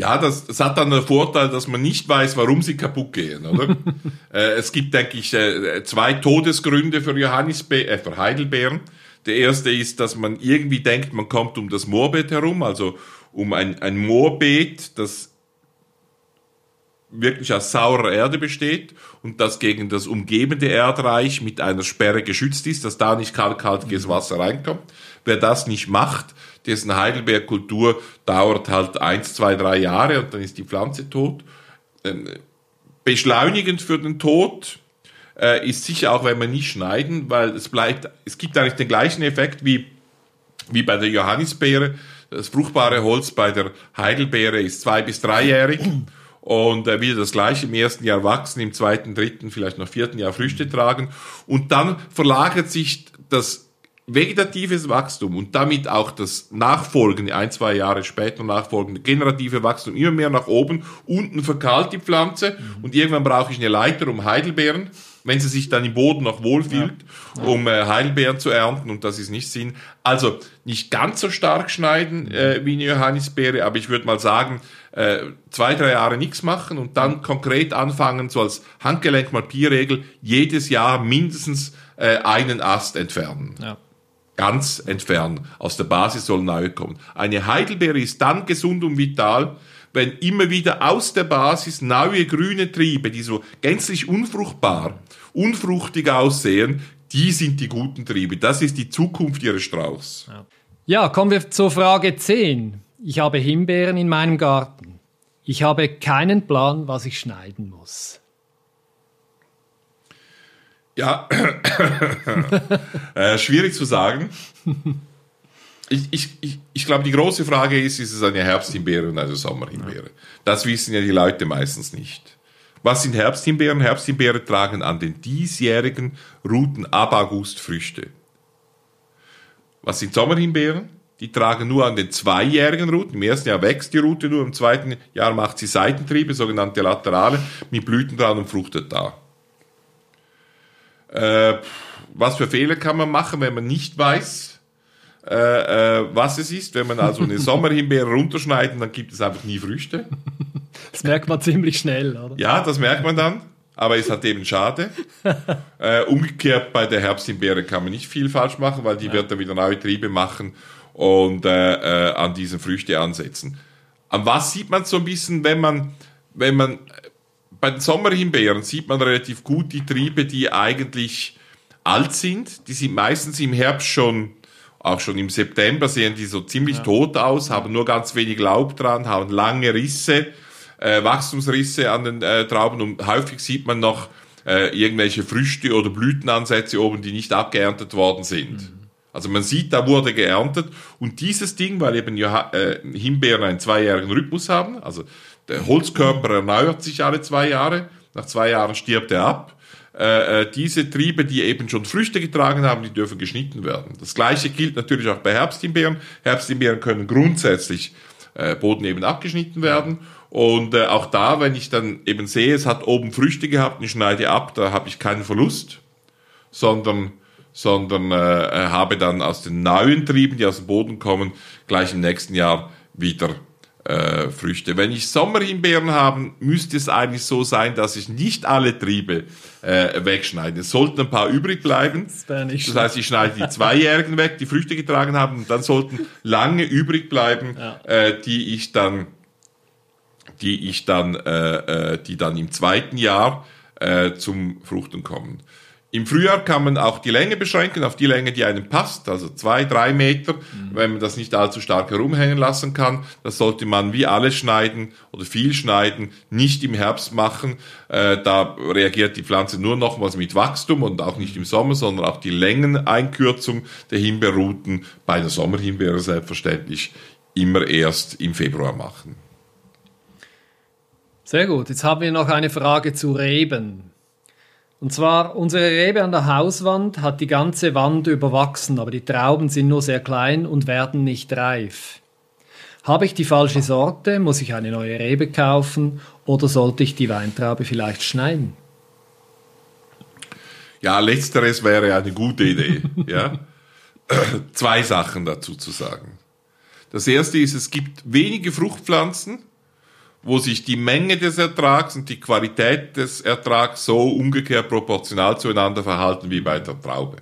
Ja, das, das hat dann den Vorteil, dass man nicht weiß, warum sie kaputt gehen, oder? äh, es gibt, denke ich, äh, zwei Todesgründe für Johannisbe äh, für Heidelbeeren. Der erste ist, dass man irgendwie denkt, man kommt um das Moorbeet herum, also um ein, ein Moorbeet, das wirklich aus saurer Erde besteht und das gegen das umgebende Erdreich mit einer Sperre geschützt ist, dass da nicht kalkhaltiges Wasser reinkommt. Wer das nicht macht, dessen Heidelbeerkultur dauert halt eins, zwei, drei Jahre und dann ist die Pflanze tot. Ähm, beschleunigend für den Tod äh, ist sicher auch, wenn man nicht schneiden, weil es bleibt, es gibt eigentlich den gleichen Effekt wie, wie bei der Johannisbeere. Das fruchtbare Holz bei der Heidelbeere ist zwei- bis dreijährig und äh, wieder das gleiche im ersten Jahr wachsen, im zweiten, dritten, vielleicht noch vierten Jahr Früchte tragen und dann verlagert sich das vegetatives Wachstum und damit auch das nachfolgende, ein, zwei Jahre später nachfolgende generative Wachstum immer mehr nach oben. Unten verkahlt die Pflanze mhm. und irgendwann brauche ich eine Leiter um Heidelbeeren, wenn sie sich dann im Boden noch wohlfühlt, ja. um äh, Heidelbeeren zu ernten und das ist nicht Sinn. Also nicht ganz so stark schneiden äh, wie eine Johannisbeere, aber ich würde mal sagen, äh, zwei, drei Jahre nichts machen und dann konkret anfangen, so als Handgelenk-Malpierregel, jedes Jahr mindestens äh, einen Ast entfernen. Ja ganz entfernen. Aus der Basis soll neu kommen. Eine Heidelbeere ist dann gesund und vital, wenn immer wieder aus der Basis neue grüne Triebe, die so gänzlich unfruchtbar, unfruchtig aussehen, die sind die guten Triebe. Das ist die Zukunft ihres Strauchs. Ja, kommen wir zur Frage 10. Ich habe Himbeeren in meinem Garten. Ich habe keinen Plan, was ich schneiden muss. Ja, äh, schwierig zu sagen. Ich, ich, ich, ich glaube, die große Frage ist, ist es eine Herbsthimbeere oder eine Sommerhimbeere? Das wissen ja die Leute meistens nicht. Was sind Herbsthimbeeren? Herbsthimbeeren tragen an den diesjährigen Routen ab August Früchte. Was sind Sommerhimbeeren? Die tragen nur an den zweijährigen Routen. Im ersten Jahr wächst die Route nur, im zweiten Jahr macht sie Seitentriebe, sogenannte Laterale, mit Blüten dran und fruchtet da. Äh, was für Fehler kann man machen, wenn man nicht weiß, äh, äh, was es ist? Wenn man also eine Sommerhimbeere runterschneidet, dann gibt es einfach nie Früchte. Das merkt man ziemlich schnell, oder? Ja, das merkt man dann. Aber es hat eben schade. äh, umgekehrt bei der Herbsthimbeere kann man nicht viel falsch machen, weil die ja. wird dann wieder neue Triebe machen und äh, äh, an diesen Früchte ansetzen. An was sieht man so ein bisschen, wenn man, wenn man bei den Sommerhimbeeren sieht man relativ gut die Triebe, die eigentlich alt sind. Die sind meistens im Herbst schon, auch schon im September sehen die so ziemlich ja. tot aus, haben nur ganz wenig Laub dran, haben lange Risse, äh, Wachstumsrisse an den äh, Trauben und häufig sieht man noch äh, irgendwelche Früchte oder Blütenansätze oben, die nicht abgeerntet worden sind. Mhm. Also man sieht, da wurde geerntet und dieses Ding, weil eben äh, Himbeeren einen zweijährigen Rhythmus haben, also der Holzkörper erneuert sich alle zwei Jahre. Nach zwei Jahren stirbt er ab. Äh, äh, diese Triebe, die eben schon Früchte getragen haben, die dürfen geschnitten werden. Das gleiche gilt natürlich auch bei Herbsthimbeeren. Herbsthimbeeren können grundsätzlich äh, Boden eben abgeschnitten werden. Und äh, auch da, wenn ich dann eben sehe, es hat oben Früchte gehabt und ich schneide ab, da habe ich keinen Verlust, sondern sondern äh, äh habe dann aus den neuen Trieben, die aus dem Boden kommen, gleich im nächsten Jahr wieder äh, Früchte. Wenn ich Sommerhimbeeren habe, müsste es eigentlich so sein, dass ich nicht alle Triebe äh, wegschneide. Es sollten ein paar übrig bleiben. Das, das heißt, ich schneide die Zweijährigen weg, die Früchte getragen haben, und dann sollten lange übrig bleiben, ja. äh, die ich dann, die ich dann, äh, äh, die dann im zweiten Jahr äh, zum Fruchten kommen. Im Frühjahr kann man auch die Länge beschränken auf die Länge, die einem passt, also zwei, drei Meter, mhm. wenn man das nicht allzu stark herumhängen lassen kann. Das sollte man wie alles schneiden oder viel schneiden, nicht im Herbst machen. Äh, da reagiert die Pflanze nur nochmals mit Wachstum und auch nicht im Sommer, sondern auch die Längeneinkürzung der Himbeerruten bei der Sommerhimbeere selbstverständlich immer erst im Februar machen. Sehr gut. Jetzt haben wir noch eine Frage zu Reben. Und zwar, unsere Rebe an der Hauswand hat die ganze Wand überwachsen, aber die Trauben sind nur sehr klein und werden nicht reif. Habe ich die falsche Sorte, muss ich eine neue Rebe kaufen oder sollte ich die Weintraube vielleicht schneiden? Ja, letzteres wäre eine gute Idee. ja? Zwei Sachen dazu zu sagen. Das erste ist, es gibt wenige Fruchtpflanzen, wo sich die Menge des Ertrags und die Qualität des Ertrags so umgekehrt proportional zueinander verhalten wie bei der Traube.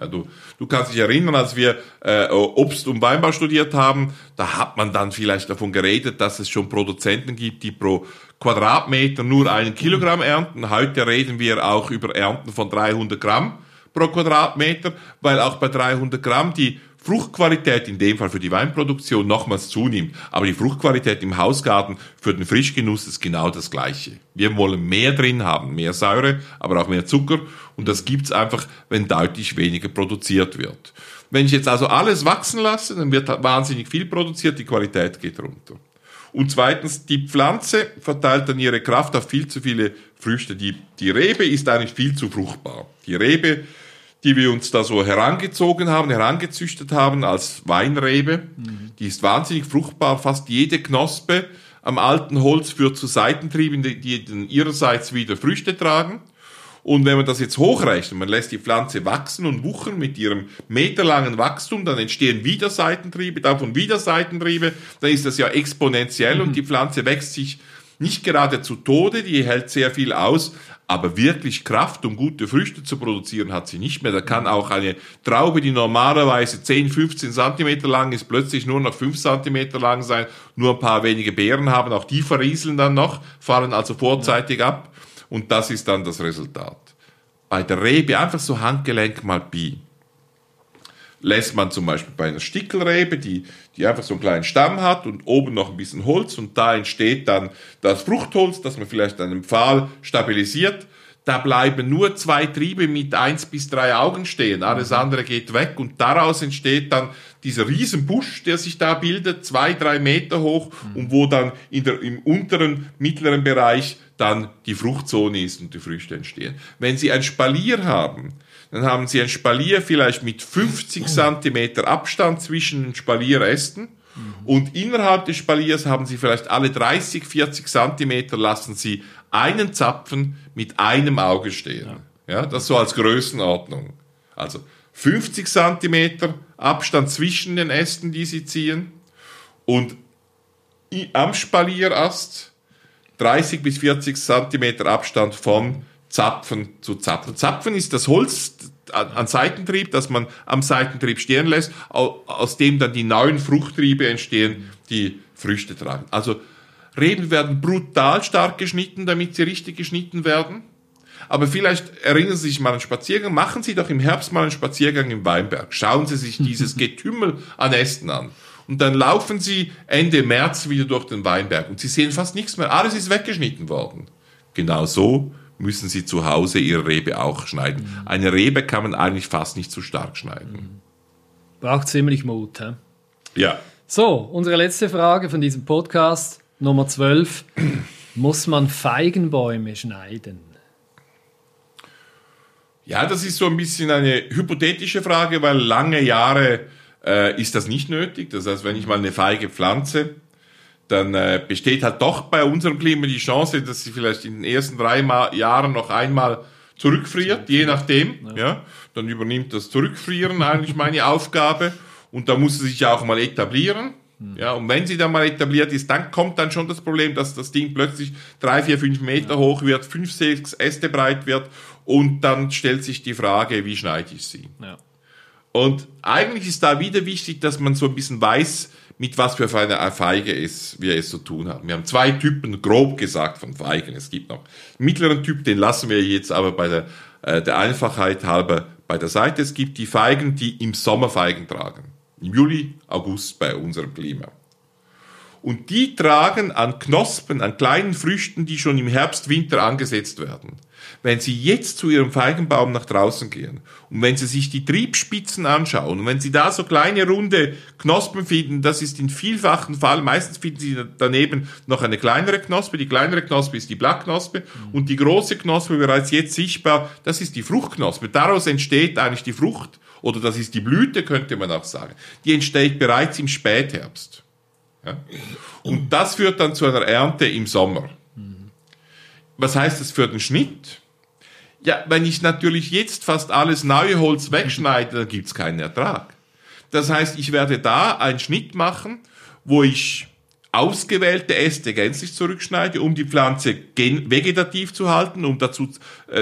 Ja, du, du kannst dich erinnern, als wir äh, Obst- und Weinbau studiert haben, da hat man dann vielleicht davon geredet, dass es schon Produzenten gibt, die pro Quadratmeter nur einen Kilogramm ernten. Heute reden wir auch über Ernten von 300 Gramm pro Quadratmeter, weil auch bei 300 Gramm die Fruchtqualität in dem Fall für die Weinproduktion nochmals zunimmt, aber die Fruchtqualität im Hausgarten für den Frischgenuss ist genau das gleiche. Wir wollen mehr drin haben, mehr Säure, aber auch mehr Zucker und das gibt's einfach, wenn deutlich weniger produziert wird. Wenn ich jetzt also alles wachsen lasse, dann wird wahnsinnig viel produziert, die Qualität geht runter. Und zweitens, die Pflanze verteilt dann ihre Kraft auf viel zu viele Früchte. Die, die Rebe ist eigentlich viel zu fruchtbar. Die Rebe, die wir uns da so herangezogen haben, herangezüchtet haben als Weinrebe, mhm. die ist wahnsinnig fruchtbar. Fast jede Knospe am alten Holz führt zu Seitentrieben, die, dann ihrerseits wieder Früchte tragen. Und wenn man das jetzt hochrechnet, man lässt die Pflanze wachsen und wuchern mit ihrem meterlangen Wachstum, dann entstehen wieder Seitentriebe, davon wieder Seitentriebe, dann ist das ja exponentiell mhm. und die Pflanze wächst sich nicht gerade zu Tode, die hält sehr viel aus, aber wirklich Kraft, um gute Früchte zu produzieren, hat sie nicht mehr. Da kann auch eine Traube, die normalerweise 10, 15 Zentimeter lang ist, plötzlich nur noch 5 Zentimeter lang sein, nur ein paar wenige Beeren haben, auch die verrieseln dann noch, fallen also vorzeitig ab und das ist dann das Resultat. Bei der Rebe einfach so Handgelenk mal Pi. Lässt man zum Beispiel bei einer Stickelrebe, die, die einfach so einen kleinen Stamm hat und oben noch ein bisschen Holz und da entsteht dann das Fruchtholz, das man vielleicht an einem Pfahl stabilisiert. Da bleiben nur zwei Triebe mit eins bis drei Augen stehen, alles andere geht weg und daraus entsteht dann dieser Riesenbusch, der sich da bildet, zwei, drei Meter hoch und wo dann in der, im unteren, mittleren Bereich dann die Fruchtzone ist und die Früchte entstehen. Wenn Sie ein Spalier haben, dann haben Sie ein Spalier vielleicht mit 50 Zentimeter Abstand zwischen den Spalierästen und innerhalb des Spaliers haben Sie vielleicht alle 30, 40 Zentimeter lassen Sie einen Zapfen mit einem Auge stehen. Ja, das so als Größenordnung. Also 50 Zentimeter Abstand zwischen den Ästen, die Sie ziehen und am Spalierast 30 bis 40 Zentimeter Abstand von Zapfen zu Zapfen. Zapfen ist das Holz an Seitentrieb, das man am Seitentrieb stehen lässt, aus dem dann die neuen Fruchttriebe entstehen, die Früchte tragen. Also Reben werden brutal stark geschnitten, damit sie richtig geschnitten werden. Aber vielleicht erinnern Sie sich mal an einen Spaziergang. Machen Sie doch im Herbst mal einen Spaziergang im Weinberg. Schauen Sie sich dieses Getümmel an Ästen an und dann laufen sie Ende März wieder durch den Weinberg und sie sehen fast nichts mehr. Alles ist weggeschnitten worden. Genau so müssen sie zu Hause ihre Rebe auch schneiden. Mhm. Eine Rebe kann man eigentlich fast nicht zu stark schneiden. Mhm. Braucht ziemlich Mut. He? Ja. So, unsere letzte Frage von diesem Podcast, Nummer 12. Muss man Feigenbäume schneiden? Ja, das ist so ein bisschen eine hypothetische Frage, weil lange Jahre äh, ist das nicht nötig. Das heißt, wenn ich mal eine Feige pflanze, dann äh, besteht halt doch bei unserem Klima die Chance, dass sie vielleicht in den ersten drei Ma Jahren noch einmal zurückfriert, je nachdem. Ja. ja. Dann übernimmt das Zurückfrieren eigentlich meine Aufgabe und da muss sie sich auch mal etablieren. Hm. Ja, und wenn sie dann mal etabliert ist, dann kommt dann schon das Problem, dass das Ding plötzlich drei, vier, fünf Meter ja. hoch wird, fünf, sechs Äste breit wird und dann stellt sich die Frage, wie schneide ich sie? Ja. Und eigentlich ist da wieder wichtig, dass man so ein bisschen weiß, mit was für eine Feige es, wir es zu tun haben. Wir haben zwei Typen, grob gesagt, von Feigen. Es gibt noch einen mittleren Typ, den lassen wir jetzt aber bei der, äh, der Einfachheit halber bei der Seite. Es gibt die Feigen, die im Sommer Feigen tragen. Im Juli, August bei unserem Klima. Und die tragen an Knospen, an kleinen Früchten, die schon im Herbst, Winter angesetzt werden wenn Sie jetzt zu Ihrem Feigenbaum nach draußen gehen und wenn Sie sich die Triebspitzen anschauen und wenn Sie da so kleine runde Knospen finden, das ist in vielfachen Fall, meistens finden Sie daneben noch eine kleinere Knospe. Die kleinere Knospe ist die Blattknospe und die große Knospe bereits jetzt sichtbar, das ist die Fruchtknospe. Daraus entsteht eigentlich die Frucht oder das ist die Blüte, könnte man auch sagen. Die entsteht bereits im Spätherbst. Ja? Und das führt dann zu einer Ernte im Sommer. Was heißt das für den Schnitt? Ja, wenn ich natürlich jetzt fast alles neue Holz wegschneide, dann gibt's keinen Ertrag. Das heißt, ich werde da einen Schnitt machen, wo ich ausgewählte Äste gänzlich zurückschneide, um die Pflanze vegetativ zu halten, um dazu,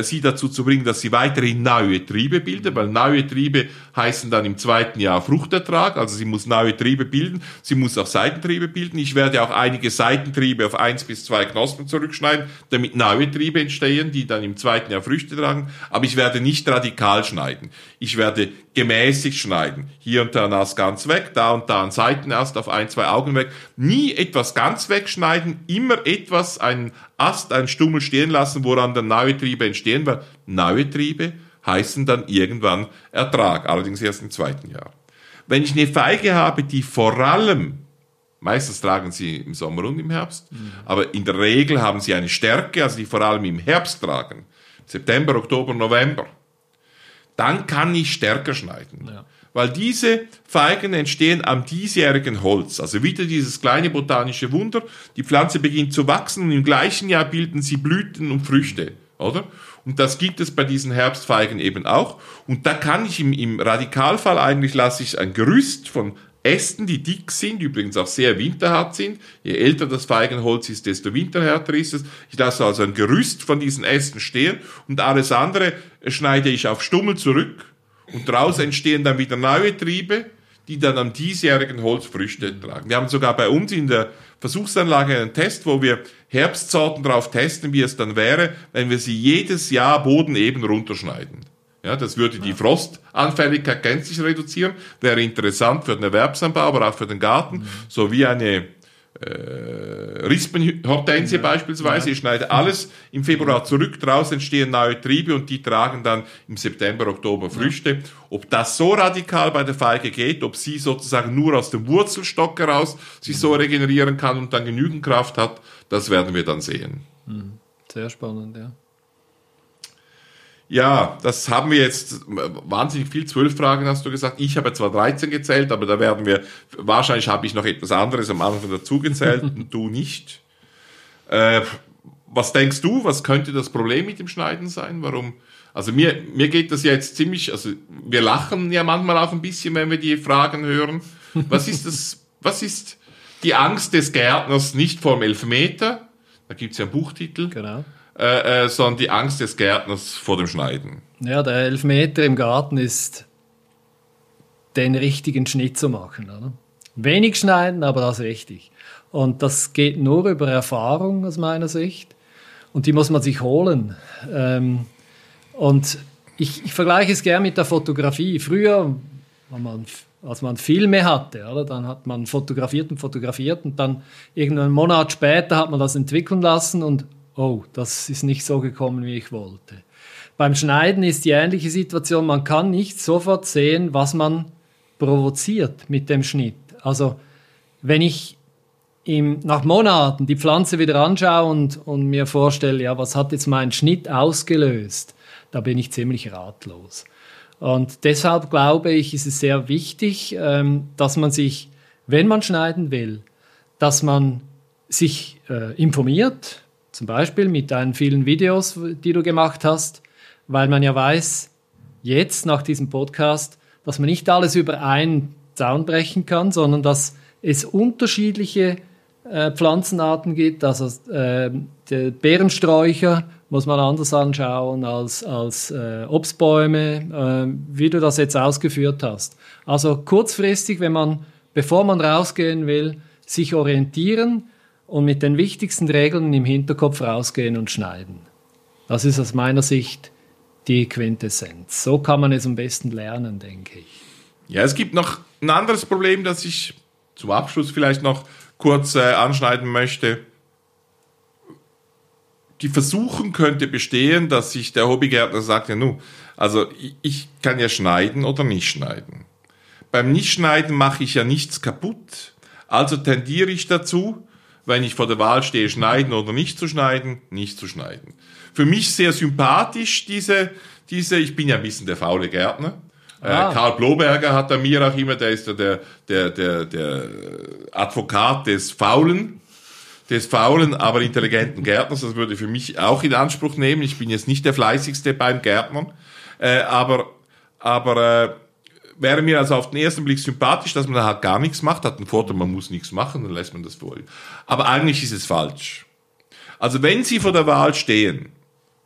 sie dazu zu bringen, dass sie weiterhin neue Triebe bildet, weil neue Triebe heißen dann im zweiten Jahr Fruchtertrag, also sie muss neue Triebe bilden, sie muss auch Seitentriebe bilden. Ich werde auch einige Seitentriebe auf eins bis zwei Knospen zurückschneiden, damit neue Triebe entstehen, die dann im zweiten Jahr Früchte tragen, aber ich werde nicht radikal schneiden. Ich werde gemäßigt schneiden. Hier und da ein Ast ganz weg, da und da ein Seitenast auf ein, zwei Augen weg. Nie etwas ganz wegschneiden, immer etwas, einen Ast, einen Stummel stehen lassen, woran dann neue Triebe entstehen, weil neue Triebe heißen dann irgendwann Ertrag, allerdings erst im zweiten Jahr. Wenn ich eine Feige habe, die vor allem Meistens tragen sie im Sommer und im Herbst, mhm. aber in der Regel haben sie eine Stärke, also die vor allem im Herbst tragen. September, Oktober, November. Dann kann ich stärker schneiden. Ja. Weil diese Feigen entstehen am diesjährigen Holz. Also wieder dieses kleine botanische Wunder. Die Pflanze beginnt zu wachsen und im gleichen Jahr bilden sie Blüten und Früchte, oder? Und das gibt es bei diesen Herbstfeigen eben auch. Und da kann ich im, im Radikalfall eigentlich lasse ich ein Gerüst von Ästen, die dick sind, übrigens auch sehr winterhart sind. Je älter das Feigenholz ist, desto winterhärter ist es. Ich lasse also ein Gerüst von diesen Ästen stehen und alles andere schneide ich auf Stummel zurück und daraus entstehen dann wieder neue Triebe, die dann am diesjährigen Holz Früchte tragen. Wir haben sogar bei uns in der Versuchsanlage einen Test, wo wir Herbstsorten drauf testen, wie es dann wäre, wenn wir sie jedes Jahr bodeneben runterschneiden. Ja, das würde die Frostanfälligkeit gänzlich reduzieren, wäre interessant für den Erwerbsanbau, aber auch für den Garten, mhm. sowie eine äh, Rispenhortensie ja. beispielsweise. Ich schneide alles im Februar zurück, draußen entstehen neue Triebe und die tragen dann im September, Oktober Früchte. Ja. Ob das so radikal bei der Feige geht, ob sie sozusagen nur aus dem Wurzelstock heraus sich so regenerieren kann und dann genügend Kraft hat, das werden wir dann sehen. Mhm. Sehr spannend, ja. Ja, das haben wir jetzt wahnsinnig viel. Zwölf Fragen hast du gesagt. Ich habe zwar 13 gezählt, aber da werden wir, wahrscheinlich habe ich noch etwas anderes am Anfang dazu gezählt und du nicht. Äh, was denkst du, was könnte das Problem mit dem Schneiden sein? Warum? Also mir, mir geht das jetzt ziemlich, also wir lachen ja manchmal auch ein bisschen, wenn wir die Fragen hören. Was ist das, was ist die Angst des Gärtners nicht vor dem Elfmeter? Da gibt es ja einen Buchtitel. Genau äh, äh, sondern die Angst des Gärtners vor dem Schneiden. Ja, der Elfmeter im Garten ist, den richtigen Schnitt zu machen. Oder? Wenig schneiden, aber das richtig. Und das geht nur über Erfahrung aus meiner Sicht. Und die muss man sich holen. Ähm, und ich, ich, vergleiche es gern mit der Fotografie. Früher, man, als man Filme hatte, oder, dann hat man fotografiert und fotografiert und dann irgendeinen Monat später hat man das entwickeln lassen und oh, das ist nicht so gekommen, wie ich wollte. Beim Schneiden ist die ähnliche Situation, man kann nicht sofort sehen, was man provoziert mit dem Schnitt. Also wenn ich im, nach Monaten die Pflanze wieder anschaue und, und mir vorstelle, ja, was hat jetzt mein Schnitt ausgelöst, da bin ich ziemlich ratlos. Und deshalb glaube ich, ist es sehr wichtig, ähm, dass man sich, wenn man schneiden will, dass man sich äh, informiert, zum Beispiel mit deinen vielen Videos, die du gemacht hast, weil man ja weiß, jetzt nach diesem Podcast, dass man nicht alles über einen Zaun brechen kann, sondern dass es unterschiedliche äh, Pflanzenarten gibt. Also äh, der Beerensträucher muss man anders anschauen als, als äh, Obstbäume, äh, wie du das jetzt ausgeführt hast. Also kurzfristig, wenn man, bevor man rausgehen will, sich orientieren, und mit den wichtigsten Regeln im Hinterkopf rausgehen und schneiden. Das ist aus meiner Sicht die Quintessenz. So kann man es am besten lernen, denke ich. Ja, es gibt noch ein anderes Problem, das ich zum Abschluss vielleicht noch kurz äh, anschneiden möchte. Die Versuchung könnte bestehen, dass sich der Hobbygärtner sagt, ja nu, also ich, ich kann ja schneiden oder nicht schneiden. Beim Nichtschneiden mache ich ja nichts kaputt. Also tendiere ich dazu, wenn ich vor der Wahl stehe, schneiden oder nicht zu schneiden, nicht zu schneiden. Für mich sehr sympathisch diese, diese, ich bin ja ein bisschen der faule Gärtner. Äh, ah. Äh, Karl Bloberger hat da mir auch immer, der ist ja der, der, der, der Advokat des Faulen, des faulen, aber intelligenten Gärtners. Das würde für mich auch in Anspruch nehmen. Ich bin jetzt nicht der fleißigste beim Gärtnern, äh, aber, aber äh, wäre mir also auf den ersten Blick sympathisch, dass man da halt gar nichts macht, hat einen Vorteil, man muss nichts machen, dann lässt man das vor. Aber eigentlich ist es falsch. Also wenn Sie vor der Wahl stehen,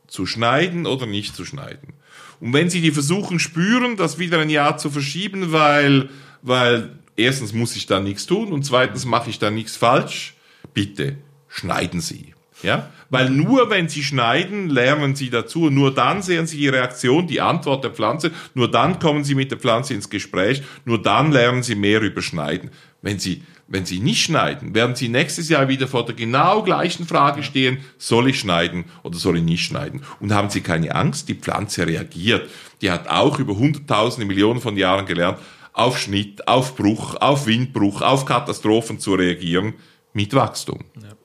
zu schneiden oder nicht zu schneiden, und wenn Sie die Versuchen spüren, das wieder ein Jahr zu verschieben, weil, weil erstens muss ich da nichts tun und zweitens mache ich da nichts falsch, bitte schneiden Sie. Ja? Weil nur wenn sie schneiden, lernen sie dazu. Nur dann sehen sie die Reaktion, die Antwort der Pflanze. Nur dann kommen sie mit der Pflanze ins Gespräch. Nur dann lernen sie mehr über Schneiden. Wenn sie, wenn sie nicht schneiden, werden sie nächstes Jahr wieder vor der genau gleichen Frage stehen, soll ich schneiden oder soll ich nicht schneiden? Und haben sie keine Angst, die Pflanze reagiert. Die hat auch über hunderttausende, Millionen von Jahren gelernt, auf Schnitt, auf Bruch, auf Windbruch, auf Katastrophen zu reagieren mit Wachstum. Ja.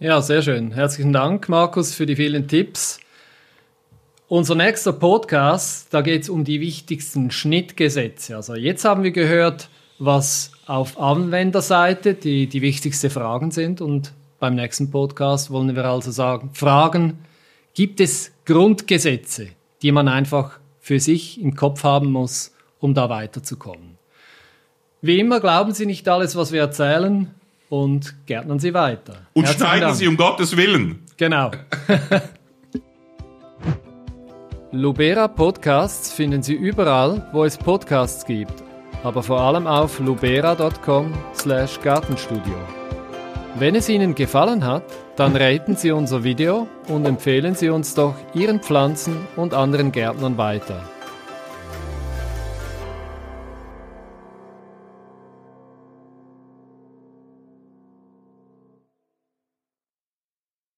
Ja, sehr schön. Herzlichen Dank, Markus, für die vielen Tipps. Unser nächster Podcast, da geht es um die wichtigsten Schnittgesetze. Also jetzt haben wir gehört, was auf Anwenderseite die, die wichtigsten Fragen sind. Und beim nächsten Podcast wollen wir also sagen, fragen, gibt es Grundgesetze, die man einfach für sich im Kopf haben muss, um da weiterzukommen? Wie immer glauben Sie nicht alles, was wir erzählen und gärtnern Sie weiter. Und Herzlichen schneiden Dank. Sie um Gottes Willen. Genau. Lubera Podcasts finden Sie überall, wo es Podcasts gibt, aber vor allem auf lubera.com/gartenstudio. Wenn es Ihnen gefallen hat, dann raten Sie unser Video und empfehlen Sie uns doch Ihren Pflanzen und anderen Gärtnern weiter.